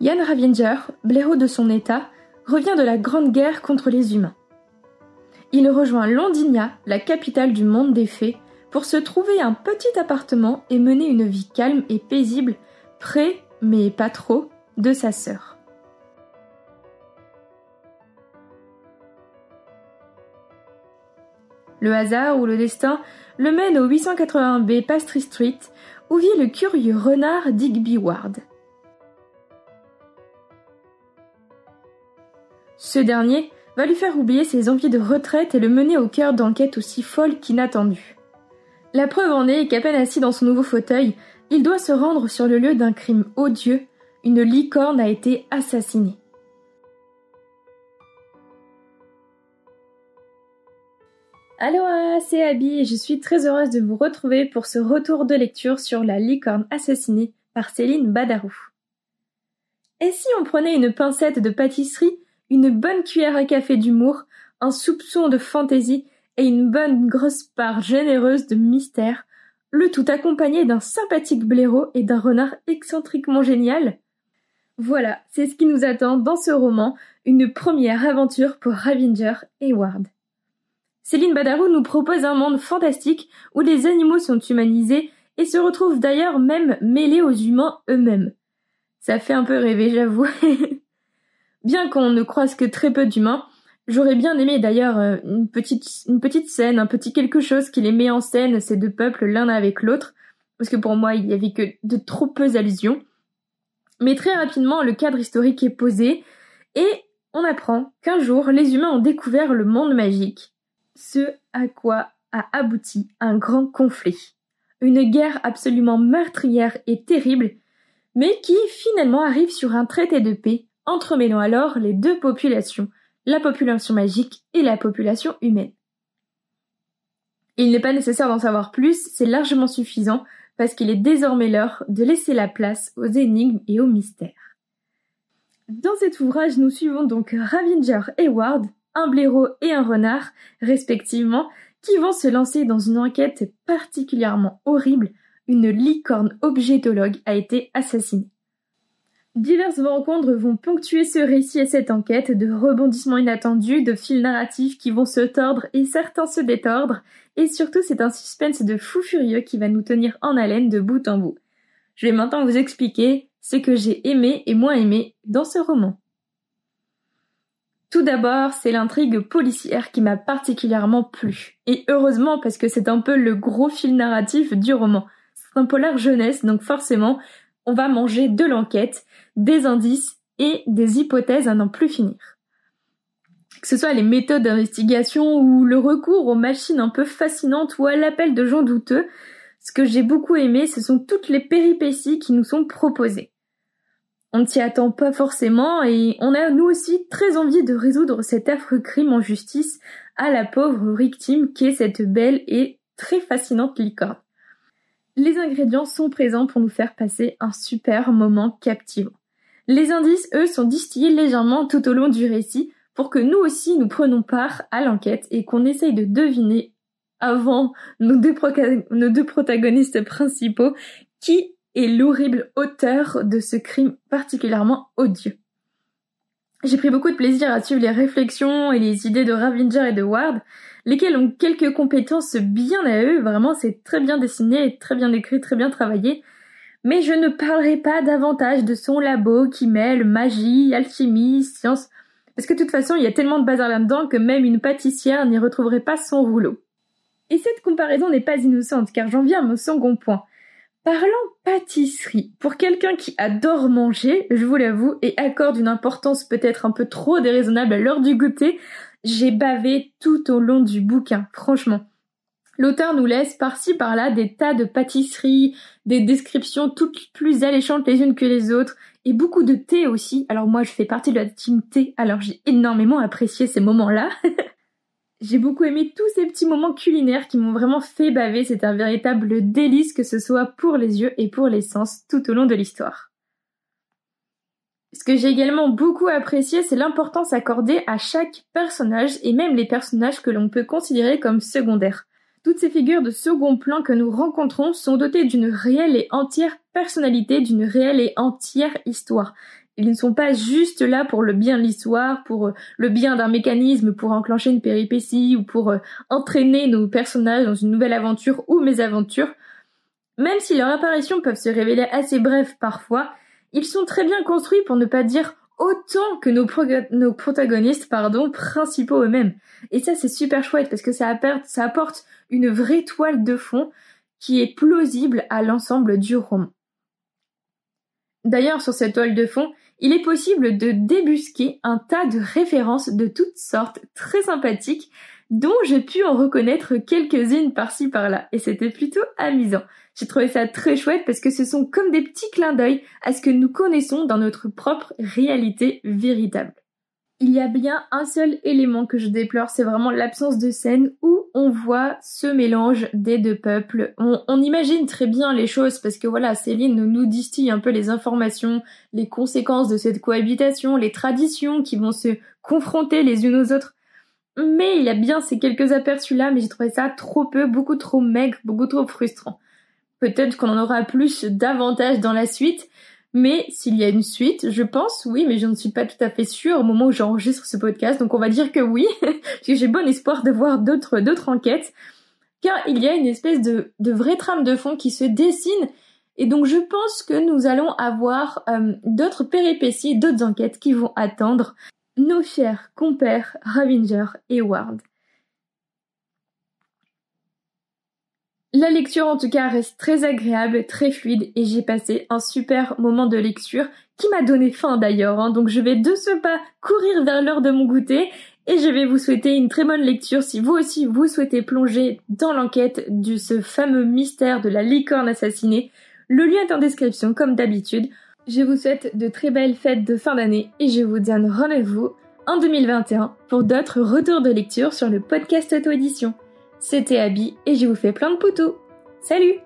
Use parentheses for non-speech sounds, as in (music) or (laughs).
Yann Ravinger, blaireau de son état, revient de la Grande Guerre contre les humains. Il rejoint Londinia, la capitale du monde des fées, pour se trouver un petit appartement et mener une vie calme et paisible, près, mais pas trop, de sa sœur. Le hasard ou le destin le mène au 881B Pastry Street, où vit le curieux renard Digby Ward. Ce dernier va lui faire oublier ses envies de retraite et le mener au cœur d'enquêtes aussi folles qu'inattendues. La preuve en est qu'à peine assis dans son nouveau fauteuil, il doit se rendre sur le lieu d'un crime odieux, une licorne a été assassinée. Aloha, c'est Abby et je suis très heureuse de vous retrouver pour ce retour de lecture sur La licorne assassinée par Céline Badarou. Et si on prenait une pincette de pâtisserie, une bonne cuillère à café d'humour, un soupçon de fantaisie et une bonne grosse part généreuse de mystère, le tout accompagné d'un sympathique blaireau et d'un renard excentriquement génial Voilà, c'est ce qui nous attend dans ce roman, une première aventure pour Ravinger et Ward. Céline Badarou nous propose un monde fantastique où les animaux sont humanisés et se retrouvent d'ailleurs même mêlés aux humains eux-mêmes. Ça fait un peu rêver, j'avoue. (laughs) bien qu'on ne croise que très peu d'humains, j'aurais bien aimé d'ailleurs euh, une petite, une petite scène, un petit quelque chose qui les met en scène, ces deux peuples l'un avec l'autre, parce que pour moi il n'y avait que de trop peu allusions. Mais très rapidement, le cadre historique est posé, et on apprend qu'un jour, les humains ont découvert le monde magique, ce à quoi a abouti un grand conflit. Une guerre absolument meurtrière et terrible, mais qui finalement arrive sur un traité de paix, entremêlant alors les deux populations, la population magique et la population humaine. Il n'est pas nécessaire d'en savoir plus, c'est largement suffisant, parce qu'il est désormais l'heure de laisser la place aux énigmes et aux mystères. Dans cet ouvrage, nous suivons donc Ravinger et Ward, un blaireau et un renard, respectivement, qui vont se lancer dans une enquête particulièrement horrible. Une licorne objetologue a été assassinée. Diverses rencontres vont ponctuer ce récit et cette enquête, de rebondissements inattendus, de fils narratifs qui vont se tordre et certains se détordre, et surtout c'est un suspense de fou furieux qui va nous tenir en haleine de bout en bout. Je vais maintenant vous expliquer ce que j'ai aimé et moins aimé dans ce roman. Tout d'abord, c'est l'intrigue policière qui m'a particulièrement plu. Et heureusement parce que c'est un peu le gros fil narratif du roman. C'est un polar jeunesse, donc forcément, on va manger de l'enquête, des indices et des hypothèses à n'en plus finir. Que ce soit les méthodes d'investigation ou le recours aux machines un peu fascinantes ou à l'appel de gens douteux, ce que j'ai beaucoup aimé, ce sont toutes les péripéties qui nous sont proposées on ne s'y attend pas forcément et on a nous aussi très envie de résoudre cet affreux crime en justice à la pauvre victime qui est cette belle et très fascinante licorne. Les ingrédients sont présents pour nous faire passer un super moment captivant. Les indices, eux, sont distillés légèrement tout au long du récit pour que nous aussi nous prenons part à l'enquête et qu'on essaye de deviner avant nos deux, nos deux protagonistes principaux qui et l'horrible auteur de ce crime particulièrement odieux. J'ai pris beaucoup de plaisir à suivre les réflexions et les idées de Ravinger et de Ward, lesquels ont quelques compétences bien à eux, vraiment c'est très bien dessiné, très bien écrit, très bien travaillé, mais je ne parlerai pas davantage de son labo qui mêle magie, alchimie, science, parce que de toute façon il y a tellement de bazar là-dedans que même une pâtissière n'y retrouverait pas son rouleau. Et cette comparaison n'est pas innocente, car j'en viens à mon second point. Parlant pâtisserie, pour quelqu'un qui adore manger, je vous l'avoue, et accorde une importance peut-être un peu trop déraisonnable à l'heure du goûter, j'ai bavé tout au long du bouquin, franchement. L'auteur nous laisse par-ci par-là des tas de pâtisseries, des descriptions toutes plus alléchantes les unes que les autres, et beaucoup de thé aussi. Alors moi je fais partie de la team thé, alors j'ai énormément apprécié ces moments-là. (laughs) J'ai beaucoup aimé tous ces petits moments culinaires qui m'ont vraiment fait baver. C'est un véritable délice que ce soit pour les yeux et pour les sens tout au long de l'histoire. Ce que j'ai également beaucoup apprécié, c'est l'importance accordée à chaque personnage et même les personnages que l'on peut considérer comme secondaires. Toutes ces figures de second plan que nous rencontrons sont dotées d'une réelle et entière personnalité, d'une réelle et entière histoire. Ils ne sont pas juste là pour le bien de l'histoire, pour euh, le bien d'un mécanisme, pour enclencher une péripétie ou pour euh, entraîner nos personnages dans une nouvelle aventure ou mésaventures. Même si leurs apparitions peuvent se révéler assez brèves parfois, ils sont très bien construits pour ne pas dire autant que nos, protagonistes pardon, principaux eux-mêmes. Et ça c'est super chouette parce que ça apporte une vraie toile de fond qui est plausible à l'ensemble du roman. D'ailleurs, sur cette toile de fond, il est possible de débusquer un tas de références de toutes sortes très sympathiques dont j'ai pu en reconnaître quelques-unes par-ci par-là et c'était plutôt amusant. J'ai trouvé ça très chouette parce que ce sont comme des petits clins d'œil à ce que nous connaissons dans notre propre réalité véritable. Il y a bien un seul élément que je déplore, c'est vraiment l'absence de scène où on voit ce mélange des deux peuples. On, imagine très bien les choses parce que voilà, Céline nous distille un peu les informations, les conséquences de cette cohabitation, les traditions qui vont se confronter les unes aux autres. Mais il y a bien ces quelques aperçus là, mais j'ai trouvé ça trop peu, beaucoup trop maigre, beaucoup trop frustrant. Peut-être qu'on en aura plus davantage dans la suite, mais s'il y a une suite, je pense oui, mais je ne suis pas tout à fait sûre au moment où j'enregistre ce podcast, donc on va dire que oui, (laughs) parce j'ai bon espoir de voir d'autres enquêtes, car il y a une espèce de, de vraie trame de fond qui se dessine, et donc je pense que nous allons avoir euh, d'autres péripéties, d'autres enquêtes qui vont attendre nos chers compères Ravinger et Ward. La lecture en tout cas reste très agréable, très fluide et j'ai passé un super moment de lecture qui m'a donné faim d'ailleurs. Hein. donc je vais de ce pas courir vers l'heure de mon goûter et je vais vous souhaiter une très bonne lecture si vous aussi vous souhaitez plonger dans l'enquête de ce fameux mystère de la licorne assassinée. Le lien est en description comme d'habitude. Je vous souhaite de très belles fêtes de fin d'année et je vous donne rendez-vous en 2021 pour d'autres retours de lecture sur le podcast auto-édition. C'était Abby et je vous fais plein de poutous. Salut